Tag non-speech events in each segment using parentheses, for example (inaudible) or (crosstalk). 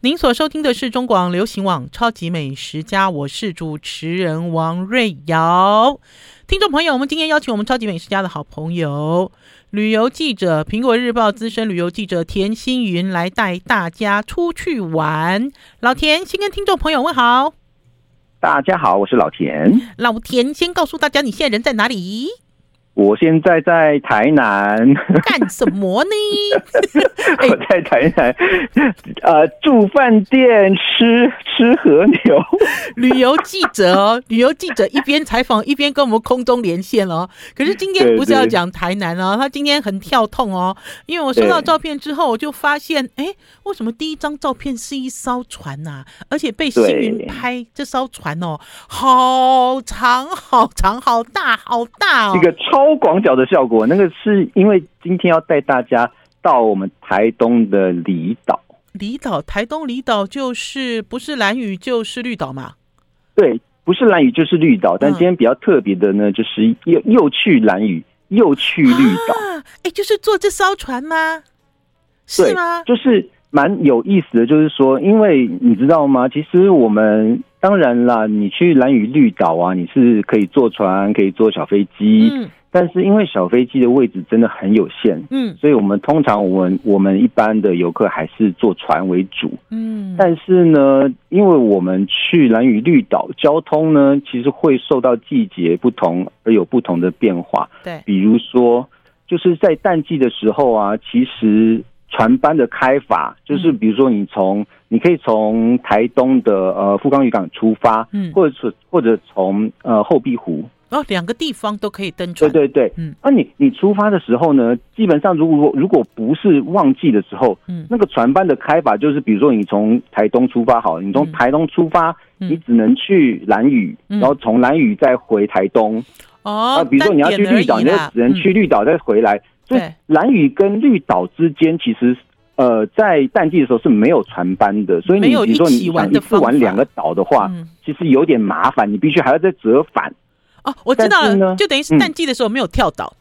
您所收听的是中广流行网《超级美食家》，我是主持人王瑞瑶。听众朋友，我们今天邀请我们《超级美食家》的好朋友、旅游记者、苹果日报资深旅游记者田心云来带大家出去玩。老田，先跟听众朋友问好。大家好，我是老田。老田，先告诉大家，你现在人在哪里？我现在在台南干什么呢？(laughs) 我在台南，呃，住饭店，吃吃和牛。旅游记者哦，(laughs) 旅游记者一边采访一边跟我们空中连线哦。可是今天不是要讲台南哦，他今天很跳痛哦，因为我收到照片之后，我就发现，哎，为什么第一张照片是一艘船呐？而且被星云拍这艘船哦，好长、好长、好大、好大哦，一个超。超广角的效果，那个是因为今天要带大家到我们台东的离岛。离岛，台东离岛就是不是蓝屿就是绿岛嘛？对，不是蓝屿就是绿岛。但今天比较特别的呢，就是又又去蓝屿，又去绿岛。哎、啊，就是坐这艘船吗？是吗？就是蛮有意思的，就是说，因为你知道吗？其实我们当然啦，你去蓝屿绿岛啊，你是可以坐船，可以坐小飞机。嗯但是因为小飞机的位置真的很有限，嗯，所以我们通常我们我们一般的游客还是坐船为主，嗯。但是呢，因为我们去蓝屿绿岛，交通呢其实会受到季节不同而有不同的变化，对。比如说，就是在淡季的时候啊，其实船班的开法就是，比如说你从你可以从台东的呃富冈渔港出发，嗯，或者是或者从呃后壁湖。哦，两个地方都可以登船。对对对，嗯，那、啊、你你出发的时候呢，基本上如果如果不是旺季的时候，嗯，那个船班的开法就是，比如说你从台东出发，好，你从台东出发，嗯、你只能去兰屿，嗯、然后从兰屿再回台东。哦，啊，比如说你要去绿岛，你就只能去绿岛再回来。嗯、所以兰屿跟绿岛之间，其实呃，在淡季的时候是没有船班的，所以你比如说你想一次玩两个岛的话，嗯、其实有点麻烦，你必须还要再折返。哦，我知道了，就等于是淡季的时候没有跳岛，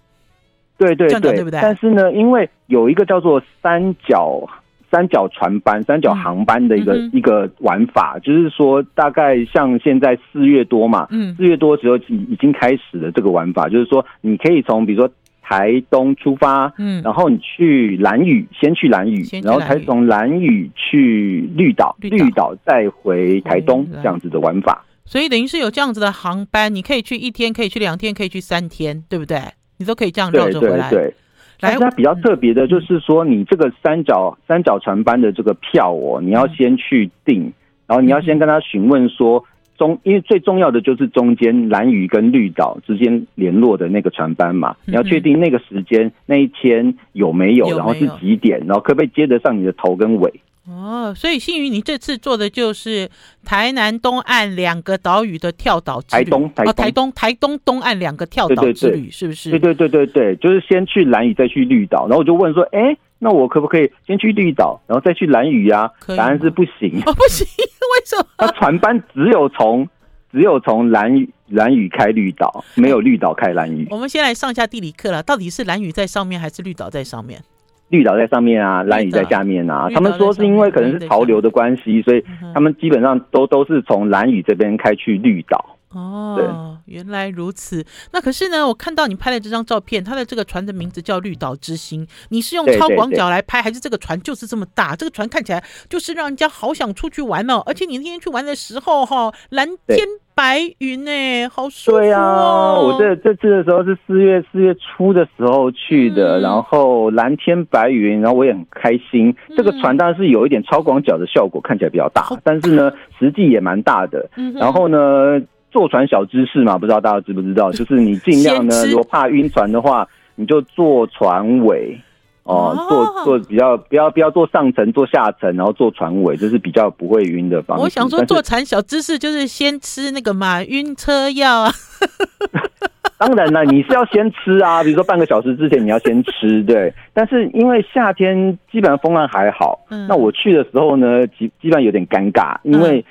对对对，对不对？但是呢，因为有一个叫做三角三角船班、三角航班的一个、嗯、一个玩法，就是说大概像现在四月多嘛，嗯，四月多的时候已已经开始了这个玩法，就是说你可以从比如说台东出发，嗯，然后你去蓝屿，先去蓝屿，然后才从蓝屿去绿岛，绿岛。再回台东这样子的玩法。所以等于是有这样子的航班，你可以去一天，可以去两天，可以去三天，对不对？你都可以这样绕着回来。对，对，对，来，它比较特别的就是说，你这个三角三角船班的这个票哦，你要先去订，嗯、然后你要先跟他询问说中，因为最重要的就是中间蓝屿跟绿岛之间联络的那个船班嘛，你要确定那个时间那一天有没有，然后是几点，然后可不可以接得上你的头跟尾。哦，所以幸运你这次做的就是台南东岸两个岛屿的跳岛之旅。台东，台东，哦、台东，台东东岸两个跳岛之旅，对对对，是不是？对对对对对，就是先去蓝屿，再去绿岛。然后我就问说，哎，那我可不可以先去绿岛，然后再去蓝屿呀？答案是不行。哦，不行，(laughs) 为什么？那船班只有从只有从蓝屿蓝屿开绿岛，没有绿岛开蓝屿。我们先来上一下地理课了，到底是蓝屿在上面还是绿岛在上面？绿岛在上面啊，蓝屿在下面啊。他们说是因为可能是潮流的关系，所以他们基本上都都是从蓝屿这边开去绿岛。哦，对，原来如此。那可是呢，我看到你拍的这张照片，它的这个船的名字叫绿岛之星。你是用超广角来拍，还是这个船就是这么大？这个船看起来就是让人家好想出去玩哦。而且你那天去玩的时候，哈，蓝天白云呢，好舒服哦。对啊，我这这次的时候是四月四月初的时候去的，嗯、然后蓝天白云，然后我也很开心。这个船当然是有一点超广角的效果，看起来比较大，但是呢，实际也蛮大的。然后呢，坐船小知识嘛，不知道大家知不知道？(laughs) 就是你尽量呢，如果怕晕船的话，你就坐船尾哦，坐坐比较不要不要坐上层，坐下层，然后坐船尾，就是比较不会晕的方式。我想说，坐船小知识就是先吃那个嘛晕车药啊。(laughs) 当然了，你是要先吃啊，比如说半个小时之前你要先吃，对。但是因为夏天基本上风浪还好，那我去的时候呢，基基本上有点尴尬，因为。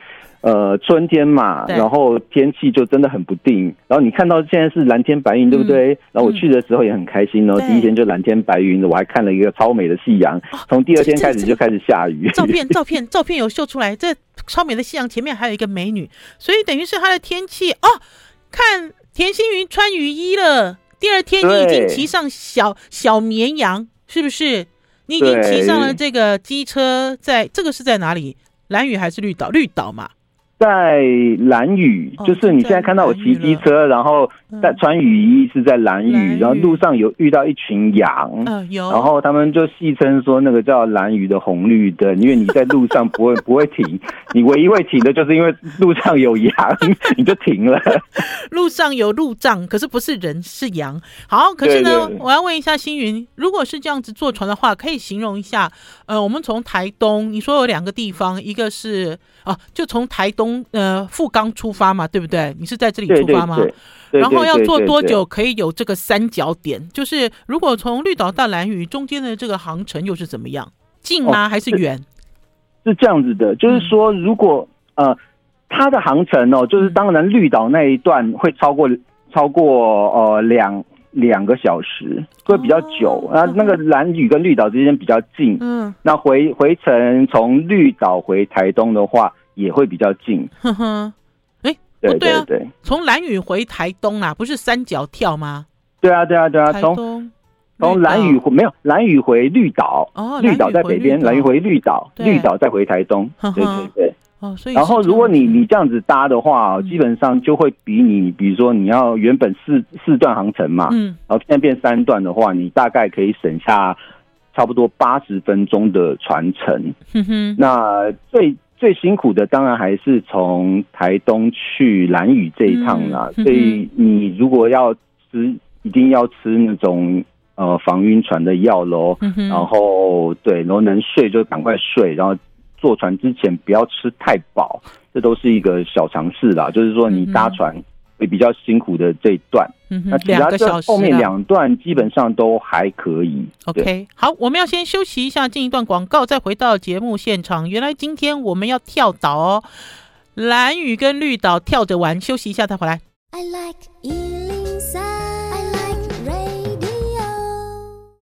呃，春天嘛，然后天气就真的很不定。然后你看到现在是蓝天白云，对不对？嗯、然后我去的时候也很开心哦，第一天就蓝天白云，我还看了一个超美的夕阳。从第二天开始就开始下雨。照片，照片，(laughs) 照片有秀出来，这超美的夕阳前面还有一个美女，所以等于是它的天气哦。看田心云穿雨衣了，第二天你已经骑上小小绵羊，是不是？你已经骑上了这个机车在，在这个是在哪里？蓝屿还是绿岛？绿岛嘛。在蓝雨，就是你现在看到我骑机车，然后在穿雨衣是在蓝雨，然后路上有遇到一群羊，有然后他们就戏称说那个叫蓝雨的红绿灯，因为你在路上不会不会停，(laughs) 你唯一会停的就是因为路上有羊，(laughs) 你就停了。路上有路障，可是不是人是羊。好，可是呢，我要问一下星云，如果是这样子坐船的话，可以形容一下，呃，我们从台东，你说有两个地方，一个是啊，就从台东。从呃富冈出发嘛，对不对？你是在这里出发吗？对对对，然后要坐多久可以有这个三角点？就是如果从绿岛到兰屿中间的这个航程又是怎么样？近吗？还是远？是这样子的，就是说，如果呃，它的航程哦，就是当然绿岛那一段会超过超过呃两两个小时，会比较久。那、哦、那个蓝屿跟绿岛之间比较近，嗯，那回回程从绿岛回台东的话。也会比较近，呵呵，哎，对对对，从兰屿回台东啊，不是三角跳吗？对啊对啊对啊，从从兰屿没有兰屿回绿岛，哦，绿岛在北边，兰屿回绿岛，绿岛再回台东，对对对，哦，所以然后如果你你这样子搭的话，基本上就会比你，比如说你要原本四四段航程嘛，嗯，然后现在变三段的话，你大概可以省下差不多八十分钟的船程，哼哼，那最。最辛苦的当然还是从台东去兰屿这一趟啦，嗯、所以你如果要吃，一定要吃那种呃防晕船的药喽，嗯、然后对，然后能睡就赶快睡，然后坐船之前不要吃太饱，这都是一个小常识啦。就是说你搭船。嗯会比较辛苦的这一段，嗯哼，那其他这后面两段基本上都还可以。OK，好，我们要先休息一下，进一段广告，再回到节目现场。原来今天我们要跳岛哦，蓝雨跟绿岛跳着玩，休息一下再回来。I like 103, I like radio。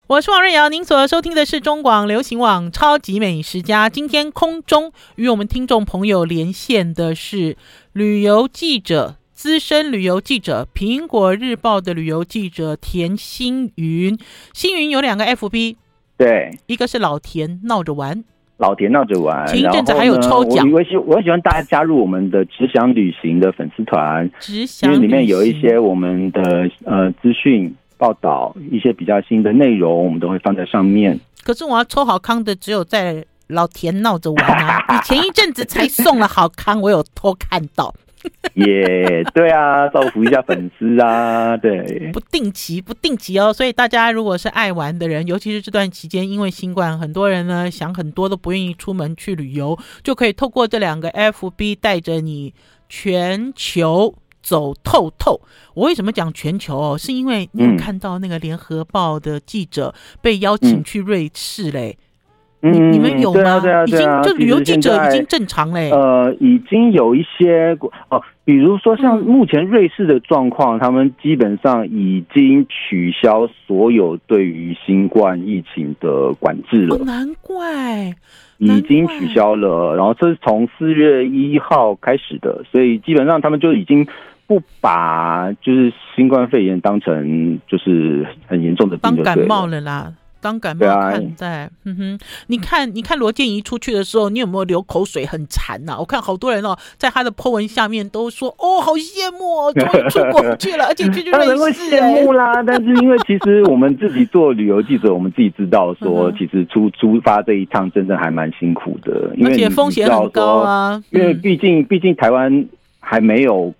我是王瑞瑶，您所收听的是中广流行网《超级美食家》。今天空中与我们听众朋友连线的是旅游记者。资深旅游记者，苹果日报的旅游记者田星云，星云有两个 FB，对，一个是老田闹着玩，老田闹着玩，前一阵子还有抽奖，我喜我很喜欢大家加入我们的只想旅行的粉丝团，只想因为里面有一些我们的呃资讯报道，一些比较新的内容，我们都会放在上面。可是我要抽好康的，只有在老田闹着玩啊！(laughs) 你前一阵子才送了好康，我有偷看到。(laughs) 耶，yeah, 对啊，造福一下粉丝啊，对，不定期不定期哦，所以大家如果是爱玩的人，尤其是这段期间，因为新冠，很多人呢想很多都不愿意出门去旅游，就可以透过这两个 FB 带着你全球走透透。我为什么讲全球哦？是因为你有看到那个联合报的记者被邀请去瑞士嘞。嗯你你们有吗？对啊，对啊，对啊，已经就旅游记者已经正常嘞。呃，已经有一些哦，比如说像目前瑞士的状况，嗯、他们基本上已经取消所有对于新冠疫情的管制了。哦、难怪，已经取消了。然后这是从四月一号开始的，所以基本上他们就已经不把就是新冠肺炎当成就是很严重的病当感冒了啦。当感冒看待，嗯哼，你看，你看罗建怡出去的时候，你有没有流口水？很馋呐！我看好多人哦，在他的 po 文下面都说：“哦，好羡慕哦，终于出国去了，(laughs) 而且去去瑞士。”当然会羡慕啦，(laughs) 但是因为其实我们自己做旅游记者，我们自己知道说，(laughs) 其实出出发这一趟真的还蛮辛苦的，因为而且风险很高啊。因为毕竟毕竟台湾还没有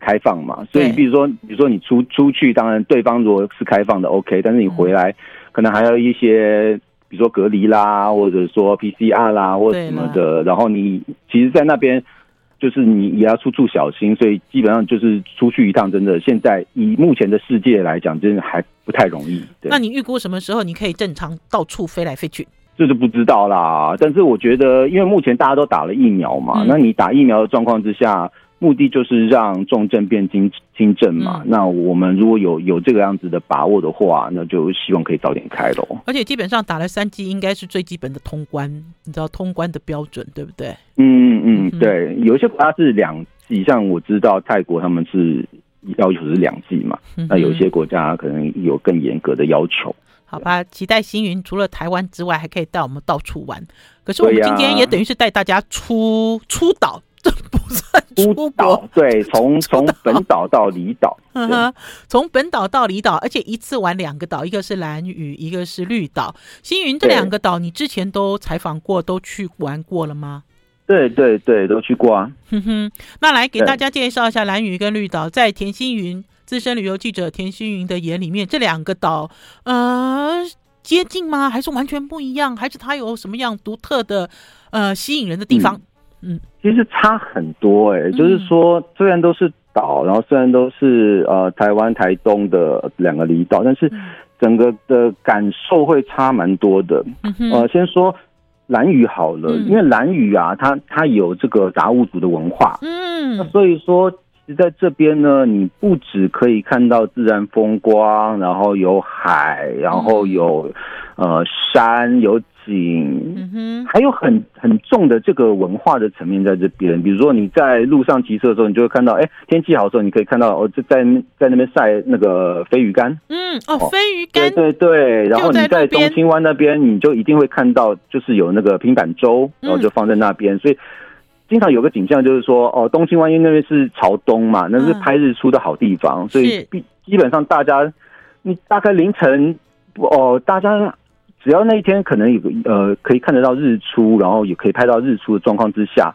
开放嘛，所以比如说比如说你出出去，当然对方如果是开放的 OK，但是你回来。可能还有一些，比如说隔离啦，或者说 PCR 啦，或者什么的。然后你其实，在那边就是你也要处处小心，所以基本上就是出去一趟，真的现在以目前的世界来讲，真的还不太容易。对。那你预估什么时候你可以正常到处飞来飞去？这就不知道啦。但是我觉得，因为目前大家都打了疫苗嘛，嗯、那你打疫苗的状况之下，目的就是让重症变轻轻症嘛。嗯、那我们如果有有这个样子的把握的话，那就希望可以早点开喽。而且基本上打了三剂，应该是最基本的通关，你知道通关的标准对不对？嗯嗯嗯，对。有一些国家是两剂，像我知道泰国他们是要求是两剂嘛。嗯、那有些国家可能有更严格的要求。好吧，期待星云除了台湾之外，还可以带我们到处玩。可是我们今天也等于是带大家出出岛，这不算出国。对，从从本岛到离岛，(laughs) 从本岛到离岛，而且一次玩两个岛，一个是蓝屿，一个是绿岛。星云这两个岛，你之前都采访过，都去玩过了吗？对对对，都去过啊。哼哼，那来给大家介绍一下蓝屿跟绿岛，在田星云。资深旅游记者田星云的眼里面，这两个岛，呃，接近吗？还是完全不一样？还是它有什么样独特的，呃，吸引人的地方？嗯，嗯。其实差很多哎、就是说，虽然都是岛，然后虽然都是呃台湾台东的两个离岛，但是整个的感受会差蛮多的。呃，先说蓝屿好了，嗯、因为蓝屿啊，它它有这个达悟族的文化，嗯，那所以说。在这边呢，你不只可以看到自然风光，然后有海，然后有呃山有景，嗯哼，还有很很重的这个文化的层面在这边。比如说你在路上骑车的时候，你就会看到，哎，天气好的时候，你可以看到哦，就在在那边晒那个飞鱼干，嗯，哦，飞鱼干，对对对。然后你在东清湾那边，你就一定会看到，就是有那个平板舟，然后就放在那边，嗯、所以。经常有个景象，就是说，哦，东清湾因为那边是朝东嘛，那是拍日出的好地方，嗯、所以基基本上大家，你大概凌晨，哦，大家只要那一天可能有个呃可以看得到日出，然后也可以拍到日出的状况之下，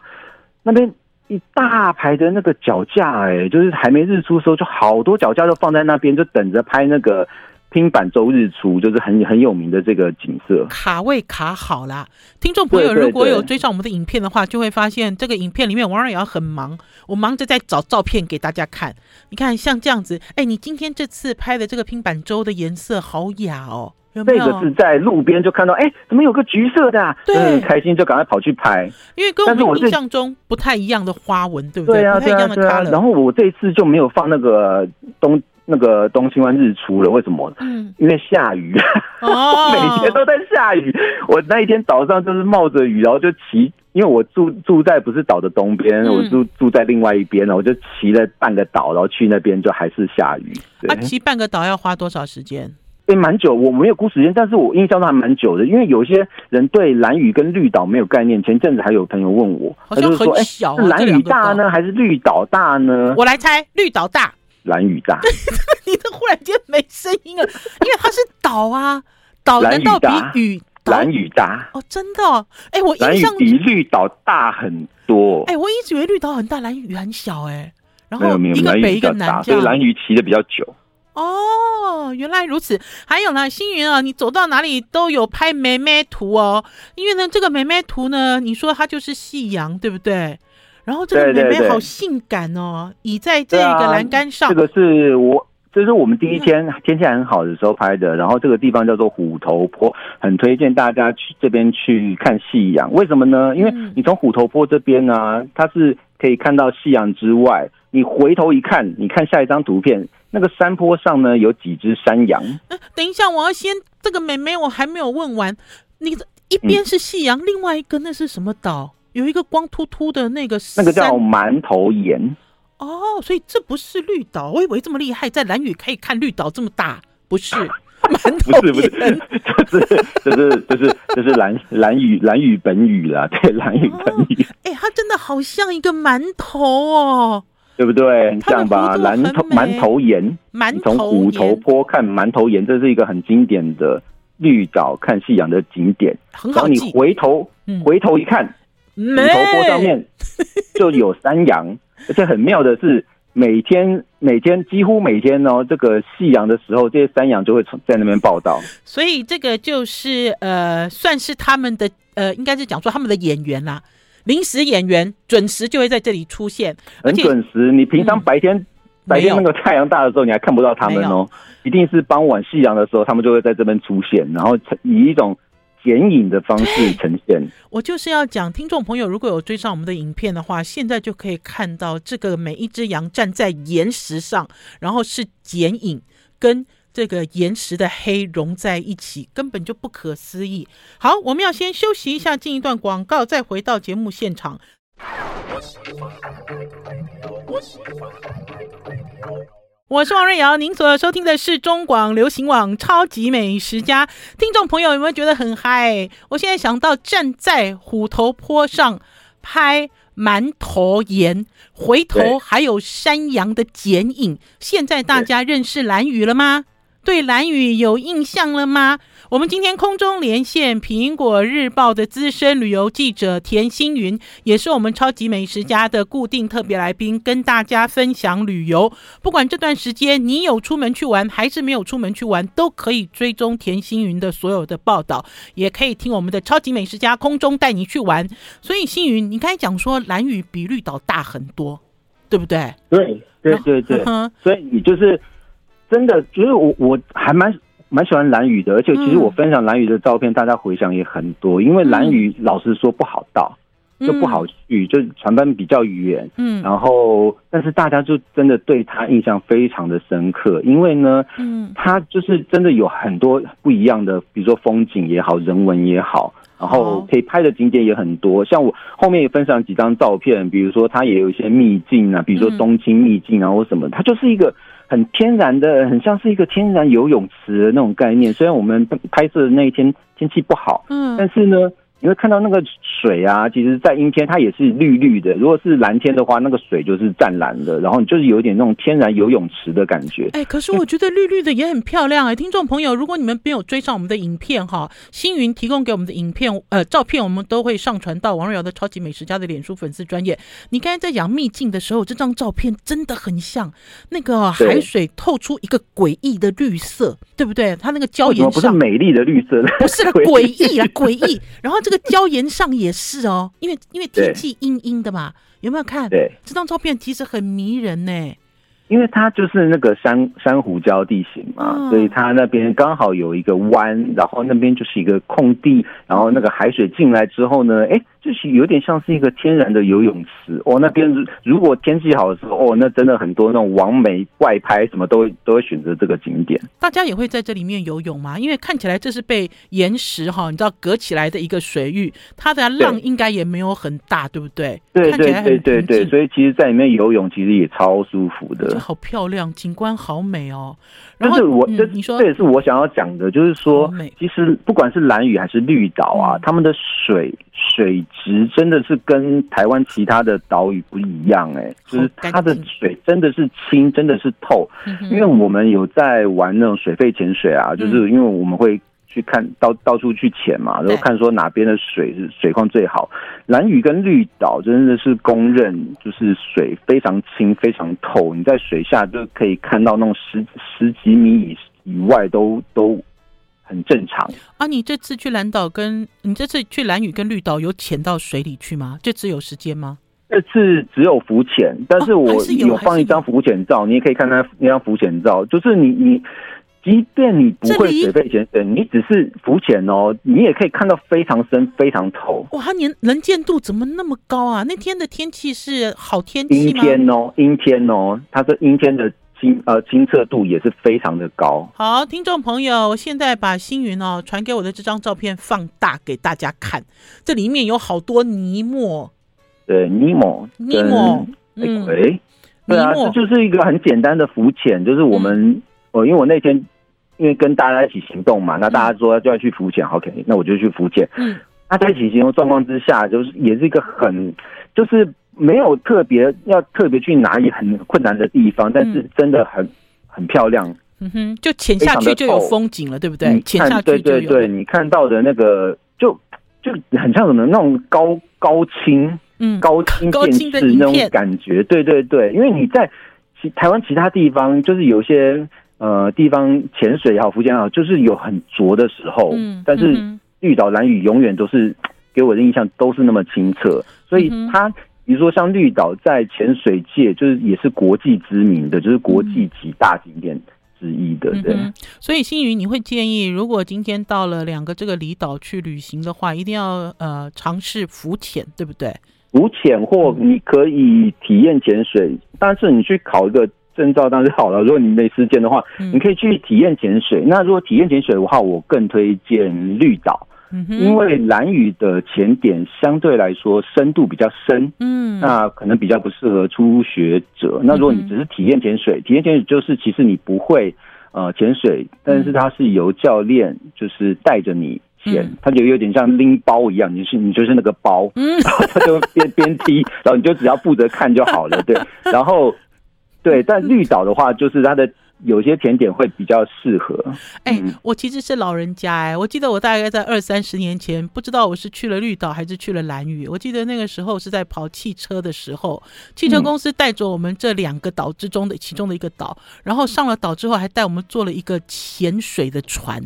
那边一大排的那个脚架，哎，就是还没日出的时候，就好多脚架都放在那边，就等着拍那个。拼板周日出就是很很有名的这个景色，卡位卡好啦。听众朋友如果有追上我们的影片的话，就会发现这个影片里面王二瑶很忙，我忙着在找照片给大家看。你看像这样子，哎，你今天这次拍的这个拼板周的颜色好雅哦，有有？这个是在路边就看到，哎，怎么有个橘色的啊？对，很开心就赶快跑去拍，因为跟我们印象中不太一样的花纹，对不对？对啊，不太一样的 color。然后我这一次就没有放那个东。那个东青湾日出了，为什么？嗯，因为下雨，哦、(laughs) 每天都在下雨。我那一天早上就是冒着雨，然后就骑，因为我住住在不是岛的东边，嗯、我住住在另外一边，然后我就骑了半个岛，然后去那边就还是下雨。啊，骑半个岛要花多少时间？诶，蛮久，我没有估时间，但是我印象中还蛮久的，因为有些人对蓝屿跟绿岛没有概念。前阵子还有朋友问我，好像很小、啊，是兰屿大呢，还是绿岛大呢？我来猜，绿岛大。蓝屿大，(laughs) 你都忽然间没声音了，因为它是岛啊，岛难道比屿蓝屿大哦？真的？哎，我印象比绿岛大很多。哎，我一直以为绿岛很大，蓝屿很小。哎，然后一个北一个南，所以蓝屿骑的比较久。哦，原来如此。还有呢，星云啊，你走到哪里都有拍妹妹图哦，因为呢，这个妹妹图呢，你说它就是夕阳，对不对？然后这个妹妹好性感哦，倚在这个栏杆上。这个是我，这是我们第一天天气很好的时候拍的。然后这个地方叫做虎头坡，很推荐大家去这边去看夕阳。为什么呢？因为你从虎头坡这边呢，它是可以看到夕阳之外，你回头一看，你看下一张图片，那个山坡上呢有几只山羊。等一下，我要先这个妹妹我还没有问完。你一边是夕阳，嗯、另外一个那是什么岛？有一个光秃秃的那个，那个叫馒头岩哦，所以这不是绿岛。我以为这么厉害，在蓝屿可以看绿岛这么大，不是？(laughs) 馒头，不是不 (laughs) 是，这是这是这是这是蓝蓝屿蓝屿本屿啦，对，蓝屿本屿。哎、哦欸，它真的好像一个馒头哦，对不对？很像吧？馒头馒头岩，馒头从虎头坡看馒头岩，这是一个很经典的绿岛看夕阳的景点。然后你回头、嗯、回头一看。虎头坡上面 (laughs) 就有山羊，而且很妙的是，每天每天几乎每天哦，这个夕阳的时候，这些山羊就会在那边报道。所以这个就是呃，算是他们的呃，应该是讲说他们的演员啦，临时演员准时就会在这里出现，很准时。你平常白天、嗯、白天那个太阳大的时候，你还看不到他们哦，一定是傍晚夕阳的时候，他们就会在这边出现，然后以一种。剪影的方式呈现。(laughs) 我就是要讲，听众朋友如果有追上我们的影片的话，现在就可以看到这个每一只羊站在岩石上，然后是剪影跟这个岩石的黑融在一起，根本就不可思议。好，我们要先休息一下，进一段广告，再回到节目现场。我是王瑞瑶，您所收听的是中广流行网《超级美食家》。听众朋友有没有觉得很嗨？我现在想到站在虎头坡上拍馒头岩，回头还有山羊的剪影。现在大家认识兰屿了吗？对蓝雨有印象了吗？我们今天空中连线苹果日报的资深旅游记者田星云，也是我们超级美食家的固定特别来宾，跟大家分享旅游。不管这段时间你有出门去玩，还是没有出门去玩，都可以追踪田星云的所有的报道，也可以听我们的超级美食家空中带你去玩。所以星云，你刚才讲说蓝屿比绿岛大很多，对不对？对对对对，嗯、所以你就是。真的，就是我我还蛮蛮喜欢蓝屿的，而且其实我分享蓝屿的照片，大家回想也很多。因为蓝屿老实说不好到，就不好去，就传班比较远。嗯，然后但是大家就真的对他印象非常的深刻，因为呢，嗯，他就是真的有很多不一样的，比如说风景也好，人文也好，然后可以拍的景点也很多。像我后面也分享几张照片，比如说他也有一些秘境啊，比如说东京秘境啊或什么，他就是一个。很天然的，很像是一个天然游泳池的那种概念。虽然我们拍摄的那一天天气不好，嗯，但是呢。你会看到那个水啊，其实，在阴天它也是绿绿的。如果是蓝天的话，那个水就是湛蓝的，然后你就是有点那种天然游泳池的感觉。哎、欸，可是我觉得绿绿的也很漂亮哎、欸，听众朋友，如果你们没有追上我们的影片哈，星云提供给我们的影片呃照片，我们都会上传到王瑞瑶的超级美食家的脸书粉丝专业。你刚才在讲秘境的时候，这张照片真的很像那个海水透出一个诡异的绿色，对，对不对？它那个礁岩上不是美丽的绿色，(laughs) 不是诡异啊，诡异。然后这个。礁岩上也是哦，因为因为天气阴阴的嘛，有没有看？对，这张照片其实很迷人呢。因为它就是那个珊珊瑚礁地形嘛，嗯、所以它那边刚好有一个弯，然后那边就是一个空地，然后那个海水进来之后呢，哎，就是有点像是一个天然的游泳池哦。那边如果天气好的时候，哦，那真的很多那种网美外拍什么都都会选择这个景点。大家也会在这里面游泳吗？因为看起来这是被岩石哈，你知道隔起来的一个水域，它的浪应该也没有很大，对，对不对？对对对对对，所以其实在里面游泳其实也超舒服的。好漂亮，景观好美哦。然后就是我，这、嗯、你说这也是我想要讲的，就是说，其实不管是蓝屿还是绿岛啊，他、嗯、们的水水质真的是跟台湾其他的岛屿不一样哎、欸，就是它的水真的是清，真的是透。因为我们有在玩那种水肺潜水啊，就是因为我们会。去看到到处去潜嘛，然后看说哪边的水是水况最好。蓝屿跟绿岛真的是公认，就是水非常清、非常透。你在水下就可以看到那种十十几米以以外都都很正常。啊，你这次去蓝岛跟你这次去蓝屿跟绿岛有潜到水里去吗？这次有时间吗？这次只有浮潜，但是我有放一张浮潜照，你也可以看看那张浮潜照，就是你你。即便你不会水肺潜水，你只是浮潜哦，你也可以看到非常深、非常透。哇，它年能见度怎么那么高啊？那天的天气是好天气吗？阴天哦，阴天哦，它是阴天的清呃清澈度也是非常的高。好，听众朋友，我现在把星云哦传给我的这张照片放大给大家看，这里面有好多尼莫，对，尼莫，尼莫，嗯，对啊，这就是一个很简单的浮潜，就是我们哦、嗯，因为我那天。因为跟大家一起行动嘛，那大家说就要去浮潜，嗯，OK，那我就去浮潜。嗯，那在一起行动状况之下，就是也是一个很，就是没有特别要特别去哪里很困难的地方，但是真的很很漂亮。嗯哼，就潜下去就有风景了，对不对？潜下去对对对，你看到的那个就就很像什么那种高高清，嗯，高清电视那种感觉。对对对，因为你在其台湾其他地方就是有些。呃，地方潜水也好，浮潜也好，就是有很浊的时候。嗯，但是绿岛蓝雨永远都是给我的印象都是那么清澈，所以它比如说像绿岛在潜水界就是也是国际知名的，就是国际级大景点。之一的。对，嗯、所以星宇，你会建议，如果今天到了两个这个离岛去旅行的话，一定要呃尝试浮潜，对不对？浮潜或你可以体验潜水，嗯、但是你去考一个证照当然好了。如果你没时间的话，嗯、你可以去体验潜水。那如果体验潜水的话，我更推荐绿岛。因为蓝雨的潜点相对来说深度比较深，嗯，那可能比较不适合初学者。那如果你只是体验潜水，体验潜水就是其实你不会呃潜水，但是它是由教练就是带着你潜，它就有点像拎包一样，你是你就是那个包，嗯，(laughs) 然后他就边边踢，然后你就只要负责看就好了，对。然后对，但绿岛的话就是它的。有些甜点会比较适合。哎、欸，我其实是老人家哎、欸，我记得我大概在二三十年前，不知道我是去了绿岛还是去了兰屿。我记得那个时候是在跑汽车的时候，汽车公司带着我们这两个岛之中的其中的一个岛，然后上了岛之后还带我们坐了一个潜水的船。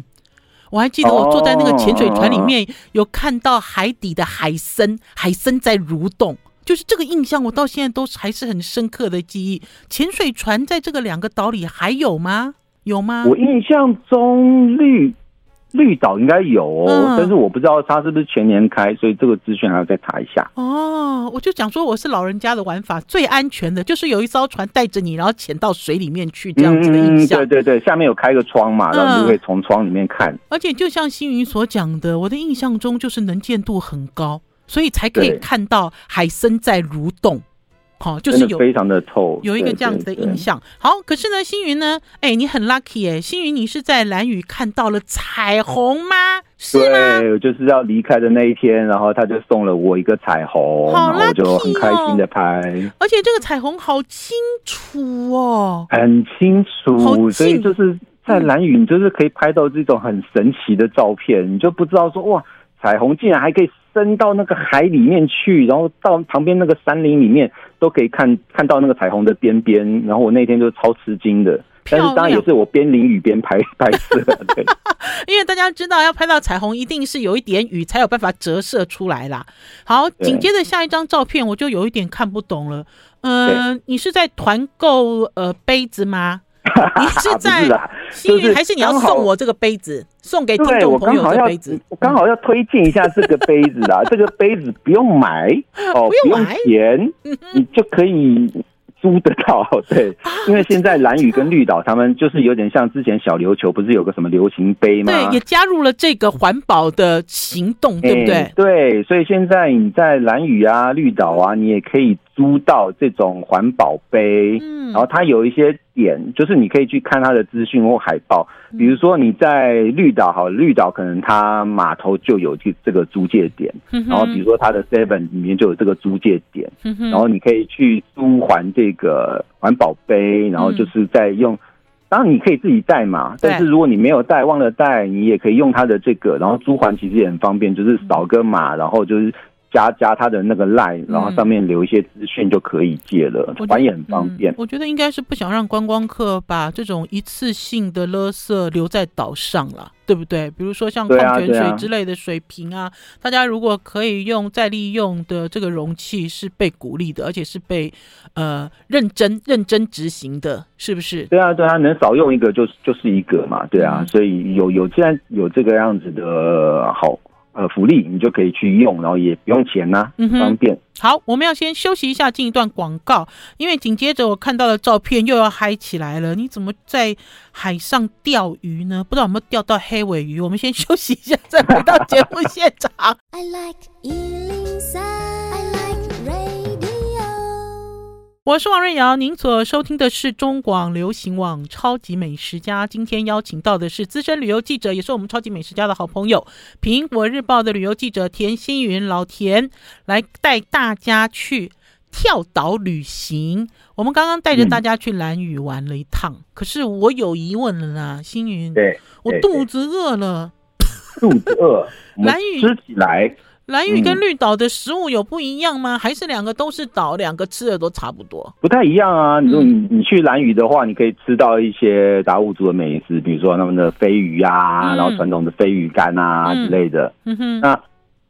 我还记得我坐在那个潜水船里面，有看到海底的海参，海参在蠕动。就是这个印象，我到现在都还是很深刻的记忆。潜水船在这个两个岛里还有吗？有吗？我印象中绿绿岛应该有哦，嗯、但是我不知道它是不是全年开，所以这个资讯还要再查一下。哦，我就讲说我是老人家的玩法，最安全的就是有一艘船带着你，然后潜到水里面去，这样子的印象。嗯、对对对，下面有开个窗嘛，然后就可以从窗里面看。嗯、而且就像星云所讲的，我的印象中就是能见度很高。所以才可以看到海参在蠕动，好，就是有非常的透，有一个这样子的印象。好，可是呢，星云呢？哎，你很 lucky 哎，星云，你是在蓝雨看到了彩虹吗？是吗？对，就是要离开的那一天，然后他就送了我一个彩虹，好 lucky 哦，我就很开心的拍。而且这个彩虹好清楚哦，很清楚，所以就是在蓝雨，你就是可以拍到这种很神奇的照片，你就不知道说哇，彩虹竟然还可以。伸到那个海里面去，然后到旁边那个山林里面都可以看看到那个彩虹的边边。然后我那天就超吃惊的，但是当然也是我边淋雨边拍 (laughs) 拍摄。对，因为大家知道要拍到彩虹，一定是有一点雨才有办法折射出来啦。好，紧接着下一张照片，我就有一点看不懂了。嗯、呃，你是在团购呃杯子吗？你 (laughs) 是在幸运，还是你要送我这个杯子？送给听众朋友的杯子？我刚好要推荐一下这个杯子啦。(laughs) 这个杯子不用买 (laughs) 哦，不用钱，你就可以租得到。对，因为现在蓝屿跟绿岛，他们就是有点像之前小琉球不是有个什么流行杯吗？对，也加入了这个环保的行动，对不对？对，所以现在你在蓝屿啊、绿岛啊，你也可以。租到这种环保杯，嗯，然后它有一些点，就是你可以去看它的资讯或海报。比如说你在绿岛，好，绿岛可能它码头就有这这个租借点，然后比如说它的 Seven 里面就有这个租借点，然后你可以去租还这个环保杯，然后就是在用。当然你可以自己带嘛，但是如果你没有带，忘了带，你也可以用它的这个，然后租还其实也很方便，就是扫个码，然后就是。加加他的那个 line，然后上面留一些资讯就可以借了，还也很方便。我觉得应该是不想让观光客把这种一次性的垃圾留在岛上了，对不对？比如说像矿泉水之类的水瓶啊，大家如果可以用再利用的这个容器，是被鼓励的，而且是被呃认真认真执行的，是不是？对啊，对啊，能少用一个就就是一个嘛，对啊，所以有有既然有这个样子的好。呃，福利你就可以去用，然后也不用钱呐、啊，嗯、方便。好，我们要先休息一下，进一段广告，因为紧接着我看到的照片又要嗨起来了。你怎么在海上钓鱼呢？不知道有没有钓到黑尾鱼？我们先休息一下，再回到节目现场。(laughs) I like 我是王瑞瑶，您所收听的是中广流行网《超级美食家》。今天邀请到的是资深旅游记者，也是我们《超级美食家》的好朋友——苹果日报的旅游记者田心云老田，来带大家去跳岛旅行。我们刚刚带着大家去蓝屿玩了一趟，嗯、可是我有疑问了啦，心云，对，我肚子饿了，肚子饿，蓝屿吃起来。兰屿跟绿岛的食物有不一样吗？嗯、还是两个都是岛，两个吃的都差不多？不太一样啊！如果你你去蓝屿的话，你可以吃到一些达悟族的美食，比如说他们的飞鱼啊，嗯、然后传统的飞鱼干啊、嗯、之类的。嗯哼。那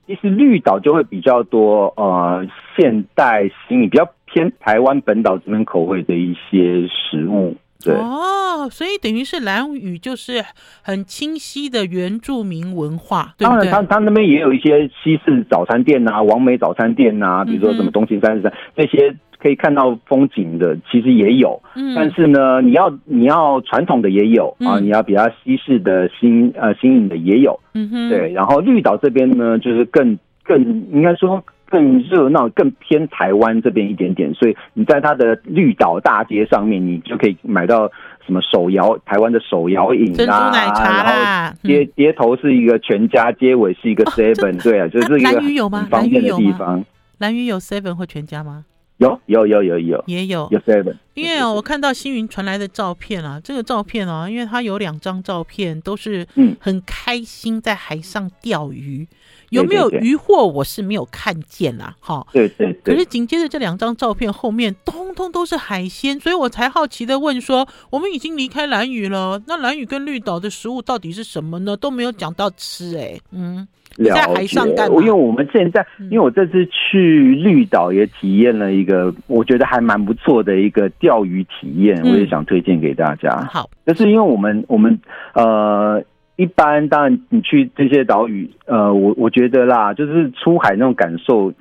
其实绿岛就会比较多呃现代新颖比较偏台湾本岛这边口味的一些食物。对哦，所以等于是兰屿就是很清晰的原住民文化。当然，他他那边也有一些西式早餐店呐、啊，网美早餐店呐、啊，比如说什么东清三十三那些可以看到风景的，其实也有。嗯，但是呢，你要你要传统的也有、嗯、啊，你要比较西式的新呃新颖的也有。嗯哼，对。然后绿岛这边呢，就是更更应该说。更热闹、更偏台湾这边一点点，所以你在它的绿岛大街上面，你就可以买到什么手摇台湾的手摇饮啊，珍珠奶茶，然后街街头是一个全家，街尾是一个 seven，对啊，就是一个很方便的地方。蓝屿有 seven 或全家吗？有有有有有也有有 seven，因为我看到星云传来的照片啊，这个照片啊，因为它有两张照片都是很开心在海上钓鱼，有没有渔获我是没有看见啦，哈，对对。可是紧接着这两张照片后面通通都是海鲜，所以我才好奇的问说，我们已经离开蓝屿了，那蓝屿跟绿岛的食物到底是什么呢？都没有讲到吃，哎，嗯。在海上干，因为我们现在，因为我这次去绿岛也体验了一个，我觉得还蛮不错的一个钓鱼体验，我也想推荐给大家。好，就是因为我们我们呃，一般当然你去这些岛屿，呃，我我觉得啦，就是出海那种感受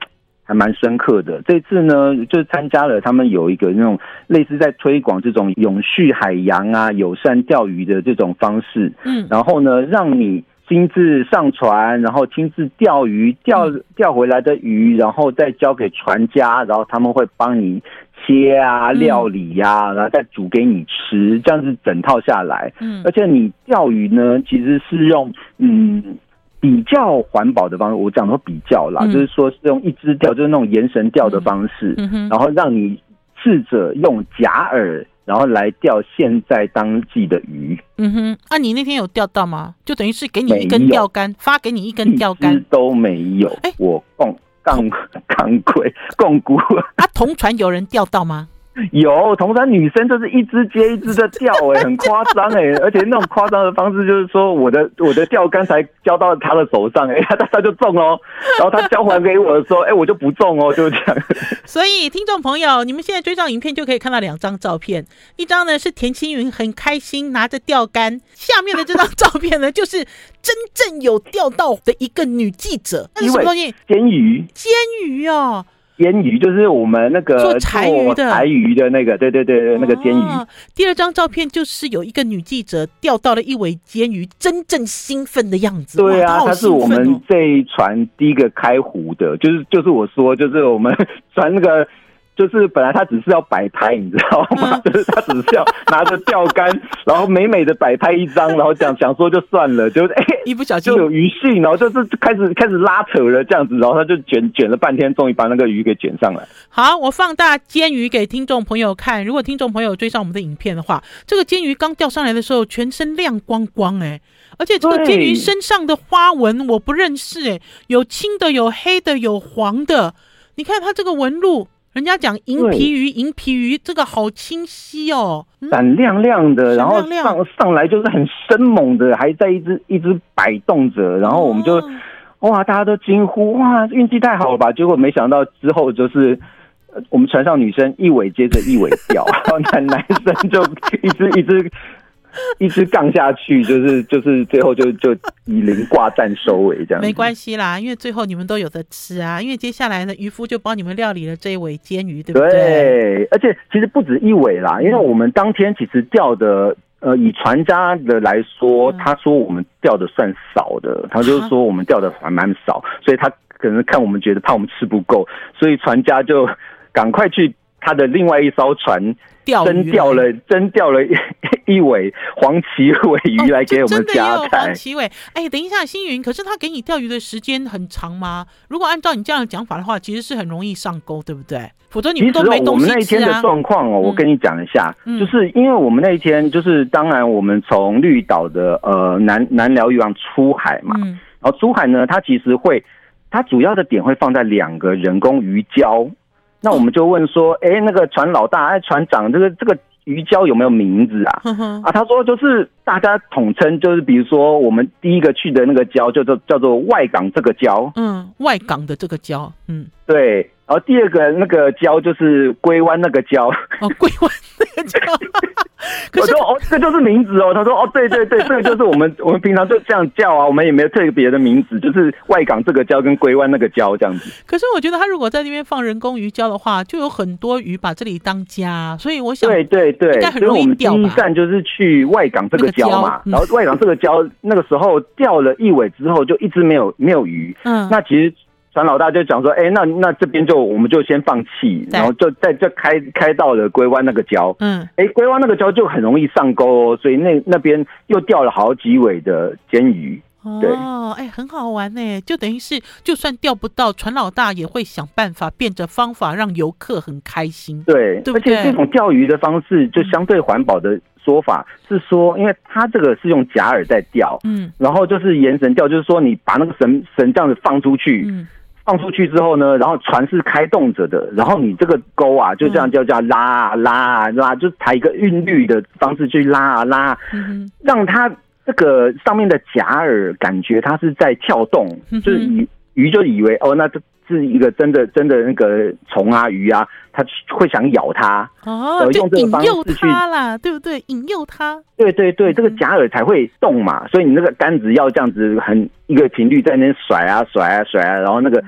还蛮深刻的。这次呢，就参加了他们有一个那种类似在推广这种永续海洋啊、友善钓鱼的这种方式，嗯，然后呢，让你。亲自上船，然后亲自钓鱼，钓钓回来的鱼，然后再交给船家，然后他们会帮你切啊、料理呀、啊，然后再煮给你吃，这样子整套下来。嗯，而且你钓鱼呢，其实是用嗯比较环保的方式，我讲说比较啦，就是说是用一支钓，就是那种延绳钓的方式，然后让你试着用假饵。然后来钓现在当季的鱼。嗯哼，啊，你那天有钓到吗？就等于是给你一根钓竿，发给你一根钓竿，都没有。哎，我杠杠杠鬼杠龟。啊，同船有人钓到吗？有同船女生就是一只接一只的钓，哎，很夸张哎，而且那种夸张的方式就是说，我的我的钓竿才交到他的手上，哎，他他就中哦，然后他交还给我的时候，哎，我就不中哦，就是这样。所以听众朋友，你们现在追上影片就可以看到两张照片，一张呢是田青云很开心拿着钓竿，下面的这张照片呢就是真正有钓到的一个女记者，那是什么东西？煎鱼，煎鱼哦。煎鱼就是我们那个做柴鱼的柴鱼的那个，对对对对，那个煎鱼。哦。第二张照片就是有一个女记者钓到了一尾煎鱼，真正兴奋的样子。对啊，她是我们这一船第一个开湖的，就是就是我说，就是我们 (laughs) 船那个。就是本来他只是要摆拍，你知道吗？就是他只是要拿着钓竿，然后美美的摆拍一张，然后讲想说就算了，就是哎，一不小心就有鱼讯，然后就是开始开始拉扯了这样子，然后他就卷卷了半天，终于把那个鱼给卷上来。好，我放大煎鱼给听众朋友看。如果听众朋友追上我们的影片的话，这个煎鱼刚钓上来的时候，全身亮光光哎，而且这个煎鱼身上的花纹我不认识哎，有青的，有黑的，有黄的。你看它这个纹路。人家讲银皮鱼，银皮鱼这个好清晰哦，闪亮亮的，然后上上来就是很生猛的，还在一直一直摆动着，然后我们就哇，大家都惊呼哇，运气太好了吧？结果没想到之后就是我们船上女生一尾接着一尾掉，然后男男生就一直一直。(laughs) 一直杠下去，就是就是最后就就以零挂赞收尾这样。没关系啦，因为最后你们都有得吃啊。因为接下来呢，渔夫就帮你们料理了这一尾煎鱼，对不对？对，而且其实不止一尾啦，因为我们当天其实钓的，呃，以船家的来说，他说我们钓的算少的，他就是说我们钓的还蛮少，所以他可能看我们觉得怕我们吃不够，所以船家就赶快去他的另外一艘船。真钓了，真钓了一 (laughs) 一尾黄鳍尾鱼来给我们加菜。黄鳍尾，哎、欸，等一下，星云，可是他给你钓鱼的时间很长吗？如果按照你这样的讲法的话，其实是很容易上钩，对不对？否则你们都没东西吃啊。我们那一天的状况哦，我跟你讲一下，嗯、就是因为我们那一天就是，当然我们从绿岛的呃南南寮渔港出海嘛，嗯、然后出海呢，它其实会，它主要的点会放在两个人工鱼礁。那我们就问说，哎、欸，那个船老大，哎，船长，这个这个鱼礁有没有名字啊？啊，他说就是大家统称，就是比如说我们第一个去的那个礁，叫做叫做外港这个礁。嗯，外港的这个礁。嗯，对。然后第二个那个礁就是龟湾那个礁。哦，龟湾那个礁。(laughs) 我说哦，这就是名字哦。他说哦，对对对，这个就是我们 (laughs) 我们平常就这样叫啊，我们也没有特别的名字，就是外港这个礁跟龟湾那个礁这样子。可是我觉得他如果在那边放人工鱼礁的话，就有很多鱼把这里当家，所以我想对对对，应该很容易钓吧。所以我们第一站就是去外港这个礁嘛，那个、然后外港这个礁那个时候钓了一尾之后，就一直没有没有鱼。嗯，那其实。船老大就讲说，哎、欸，那那这边就我们就先放弃，然后就在这开开到了龟湾那个礁，嗯，哎、欸，龟湾那个礁就很容易上钩，所以那那边又钓了好几尾的煎鱼。哦，哎、欸，很好玩呢，就等于是就算钓不到，船老大也会想办法变着方法让游客很开心。对，对对？而且这种钓鱼的方式就相对环保的说法是说，因为它这个是用假饵在钓，嗯，然后就是延绳钓，就是说你把那个绳绳这样子放出去，嗯。放出去之后呢，然后船是开动着的，然后你这个钩啊，就这样叫叫拉啊拉啊拉，就采一个韵律的方式去拉啊拉，嗯，让它这个上面的假饵感觉它是在跳动，就是鱼鱼就以为哦，那这是一个真的真的那个虫啊鱼啊。它会想咬它哦，用这个方式去它啦，对不对？引诱它，对对对，这个假饵才会动嘛，所以你那个杆子要这样子很一个频率在那边甩啊甩啊甩啊，然后那个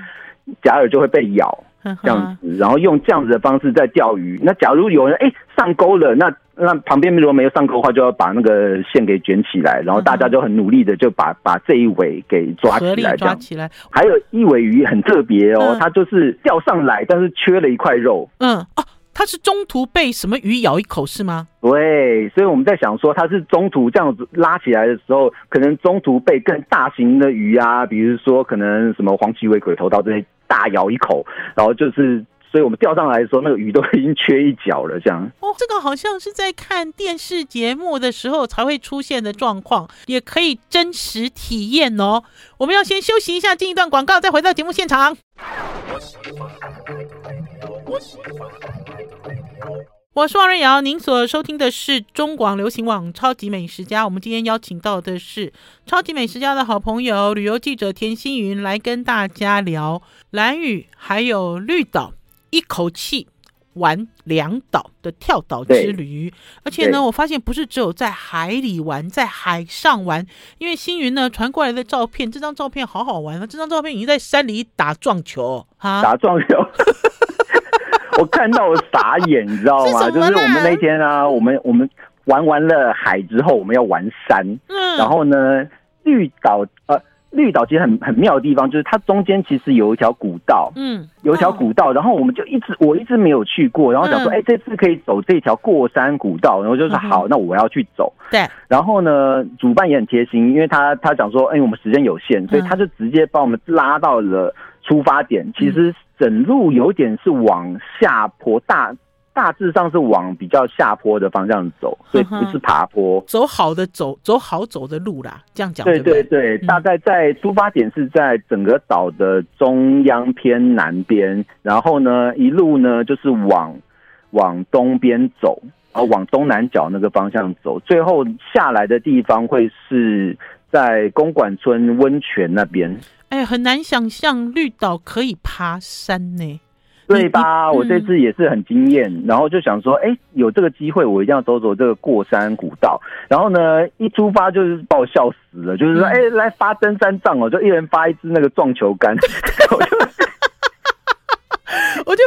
假饵就会被咬。这样子，然后用这样子的方式在钓鱼。那假如有人哎、欸、上钩了，那那旁边如果没有上钩的话，就要把那个线给卷起来，然后大家就很努力的就把把这一尾给抓起来。抓起来。还有一尾鱼很特别哦，它就是钓上来，但是缺了一块肉。嗯哦，它是中途被什么鱼咬一口是吗？对，所以我们在想说，它是中途这样子拉起来的时候，可能中途被更大型的鱼啊，比如说可能什么黄鳍尾、鬼头刀这些。大咬一口，然后就是，所以我们钓上来的时候，那个鱼都已经缺一角了。这样哦，这个好像是在看电视节目的时候才会出现的状况，也可以真实体验哦。我们要先休息一下，进一段广告，再回到节目现场。我是王瑞瑶，您所收听的是中广流行网《超级美食家》。我们今天邀请到的是《超级美食家》的好朋友、旅游记者田心云，来跟大家聊蓝屿还有绿岛，一口气玩两岛的跳岛之旅。而且呢，我发现不是只有在海里玩，在海上玩。因为星云呢传过来的照片，这张照片好好玩啊！这张照片已经在山里打撞球啊，打撞球。(laughs) 我看到我傻眼，你知道吗？就是我们那天啊，我们我们玩完了海之后，我们要玩山。嗯，然后呢，绿岛呃，绿岛其实很很妙的地方，就是它中间其实有一条古道，嗯，有一条古道，然后我们就一直我一直没有去过，然后想说，哎，这次可以走这条过山古道，然后就说好，那我要去走。对，然后呢，主办也很贴心，因为他他讲说，哎，我们时间有限，所以他就直接把我们拉到了出发点。其实。整路有点是往下坡，大大致上是往比较下坡的方向走，所以不是爬坡，走好的走走好走的路啦。这样讲对对对，大概在出发点是在整个岛的中央偏南边，然后呢一路呢就是往往东边走，然后往东南角那个方向走，最后下来的地方会是在公馆村温泉那边。哎，很难想象绿岛可以爬山呢，对吧？我这次也是很惊艳，然后就想说，哎，有这个机会，我一定要走走这个过山古道。然后呢，一出发就是把我笑死了，就是说，哎，来发登山杖哦，就一人发一支那个撞球杆。我 (laughs) 就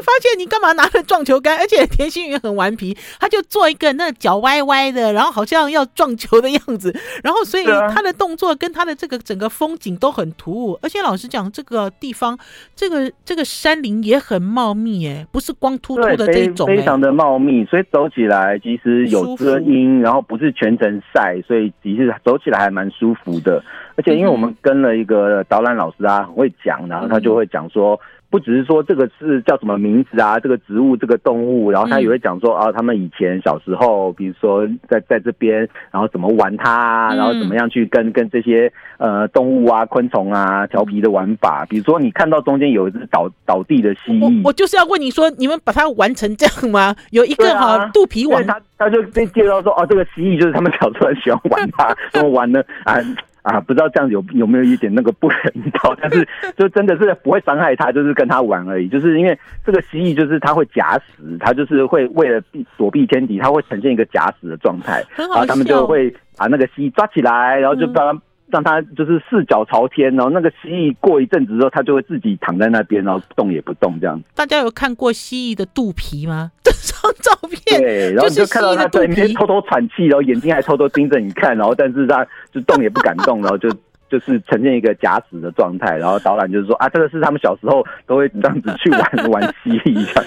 发现你干嘛拿着撞球杆，(laughs) 而且田心云很顽皮，他就做一个那脚歪歪的，然后好像要撞球的样子，(laughs) 然后所以他的动作跟他的这个整个风景都很突兀，而且老实讲，这个地方这个这个山林也很茂密，哎，不是光秃秃的这种，非常的茂密，所以走起来其实有遮阴，然后不是全程晒，所以其实走起来还蛮舒服的，而且因为我们跟了一个导览老师啊，很会讲，然后他就会讲说。不只是说这个是叫什么名字啊，这个植物、这个动物，然后他也会讲说啊，他们以前小时候，比如说在在这边，然后怎么玩它啊，然后怎么样去跟跟这些呃动物啊、昆虫啊调皮的玩法。比如说你看到中间有一只倒倒地的蜥蜴，我就是要问你说，你们把它玩成这样吗？有一个哈肚皮玩，他他就被介绍说哦，这个蜥蜴就是他们小时候很喜欢玩它，(laughs) 怎么玩呢？啊。啊，不知道这样有有没有一点那个不人道，(laughs) 但是就真的是不会伤害他，就是跟他玩而已。就是因为这个蜥蜴，就是它会假死，它就是会为了避躲避天敌，它会呈现一个假死的状态，然后他们就会把那个蜥蜴抓起来，然后就把它。让它就是四脚朝天，然后那个蜥蜴过一阵子之后，它就会自己躺在那边，然后动也不动这样子。大家有看过蜥蜴的肚皮吗？(laughs) 这张照片，对，然后你就看到它在里面偷偷喘气，然后眼睛还偷偷盯着你看，然后但是它就动也不敢动，然后就 (laughs) 就是呈现一个假死的状态。然后导览就是说啊，这个是他们小时候都会这样子去玩 (laughs) 玩蜥蜴一样。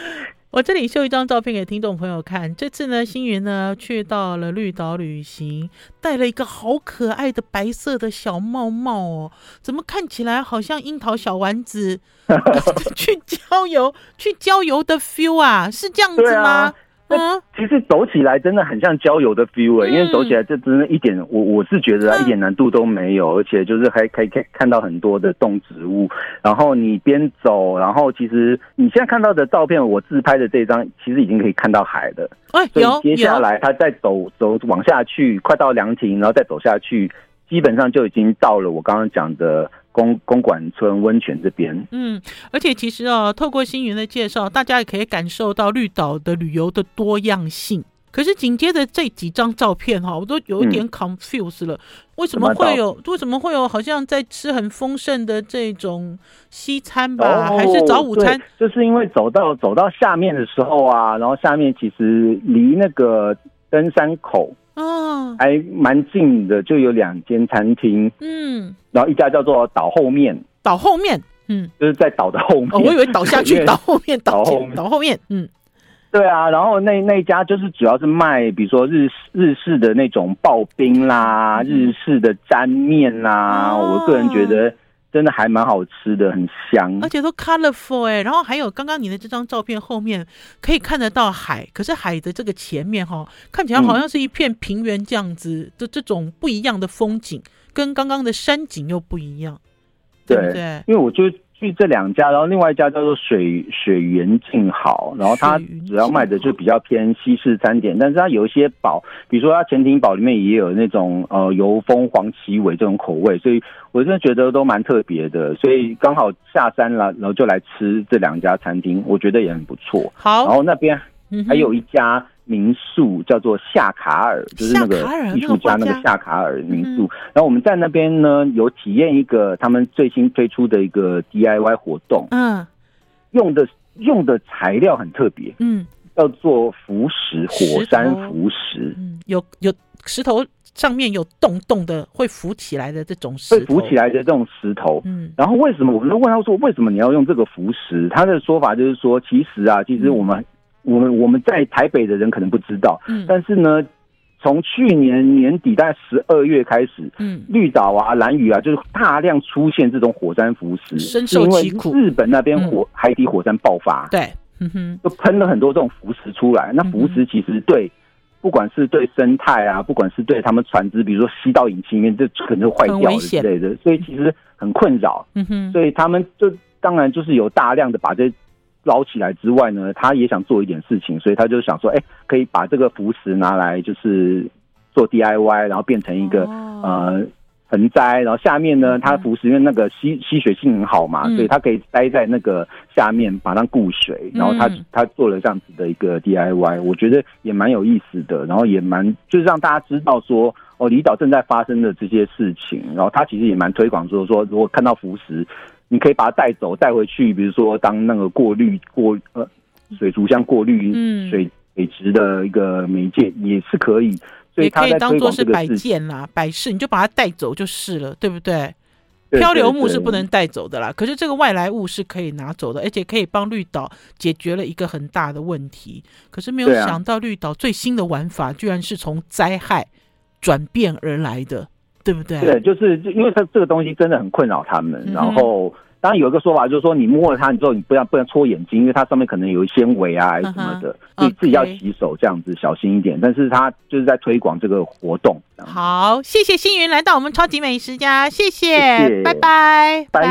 我这里秀一张照片给听众朋友看。这次呢，星云呢去到了绿岛旅行，带了一个好可爱的白色的小帽帽哦，怎么看起来好像樱桃小丸子 (laughs) 去郊游去郊游的 feel 啊？是这样子吗？嗯，其实走起来真的很像郊游的 feel 欸，因为走起来这真的一点，我我是觉得一点难度都没有，而且就是还可以看看到很多的动植物。然后你边走，然后其实你现在看到的照片，我自拍的这张，其实已经可以看到海了。哎，所以接下来他再走走往下去，快到凉亭，然后再走下去，基本上就已经到了我刚刚讲的。公公馆村温泉这边，嗯，而且其实哦，透过星云的介绍，大家也可以感受到绿岛的旅游的多样性。可是紧接着这几张照片哈，我都有一点 confused 了，嗯、为什么会有？为什么会有？好像在吃很丰盛的这种西餐吧，哦、还是早午餐？就是因为走到走到下面的时候啊，然后下面其实离那个登山口。哦，还蛮近的，就有两间餐厅，嗯，然后一家叫做岛后面，岛后面，嗯，就是在岛的后面，哦，我以为倒下去，(laughs) 岛后面，岛后岛后面，嗯，对啊，然后那那一家就是主要是卖，比如说日日式的那种刨冰啦，嗯、日式的沾面啦，哦、我个人觉得。真的还蛮好吃的，很香，而且都 colorful 哎、欸。然后还有刚刚你的这张照片后面可以看得到海，可是海的这个前面哈，看起来好像是一片平原这样子的这种不一样的风景，跟刚刚的山景又不一样，对不对？因为我觉得。去这两家，然后另外一家叫做水水源静好，然后它主要卖的就比较偏西式餐点，但是它有一些堡，比如说它潜艇堡里面也有那种呃油封黄鳍尾这种口味，所以我真的觉得都蛮特别的，所以刚好下山了，然后就来吃这两家餐厅，我觉得也很不错。好，然后那边还有一家。民宿叫做夏卡尔，就是那个艺术家那个夏卡尔民宿。嗯、然后我们在那边呢，有体验一个他们最新推出的一个 DIY 活动。嗯，用的用的材料很特别，嗯，叫做浮石，火山浮石。嗯，有有石头上面有洞洞的，会浮起来的这种石头，会浮起来的这种石头。嗯，然后为什么我们都问他说，为什么你要用这个浮石？他的说法就是说，其实啊，其实我们。嗯我们我们在台北的人可能不知道，嗯，但是呢，从去年年底大概十二月开始，嗯，绿岛啊、兰屿啊，就是大量出现这种火山浮石，深受其苦。因为日本那边火、嗯、海底火山爆发，对，嗯哼，就喷了很多这种浮石出来。那浮石其实对，不管是对生态啊，不管是对他们船只，比如说吸到引擎里面，这可能会坏掉之类的，所以其实很困扰。嗯哼，所以他们就当然就是有大量的把这。捞起来之外呢，他也想做一点事情，所以他就想说，哎、欸，可以把这个浮石拿来就是做 DIY，然后变成一个、哦、呃盆栽，然后下面呢，它浮石因为那个吸吸水性很好嘛，嗯、所以它可以待在那个下面，把它固水，然后他他做了这样子的一个 DIY，我觉得也蛮有意思的，然后也蛮就是让大家知道说，哦，离岛正在发生的这些事情，然后他其实也蛮推广说说，如果看到浮石。你可以把它带走，带回去，比如说当那个过滤过呃水族箱过滤水水质的一个媒介也是可以，所以它也可以当做是摆件啦，摆饰你就把它带走就是了，对不对？漂流木是不能带走的啦，可是这个外来物是可以拿走的，而且可以帮绿岛解决了一个很大的问题。可是没有想到绿岛最新的玩法居然是从灾害转变而来的。对不对？对，就是因为它这个东西真的很困扰他们。嗯、然后，当然有一个说法，就是说你摸了它，你之后你不要不要搓眼睛，因为它上面可能有纤维啊什么的，你、自己要洗手这样子，小心一点。但是它就是在推广这个活动。好，谢谢星云来到我们超级美食家，谢谢，拜，拜。拜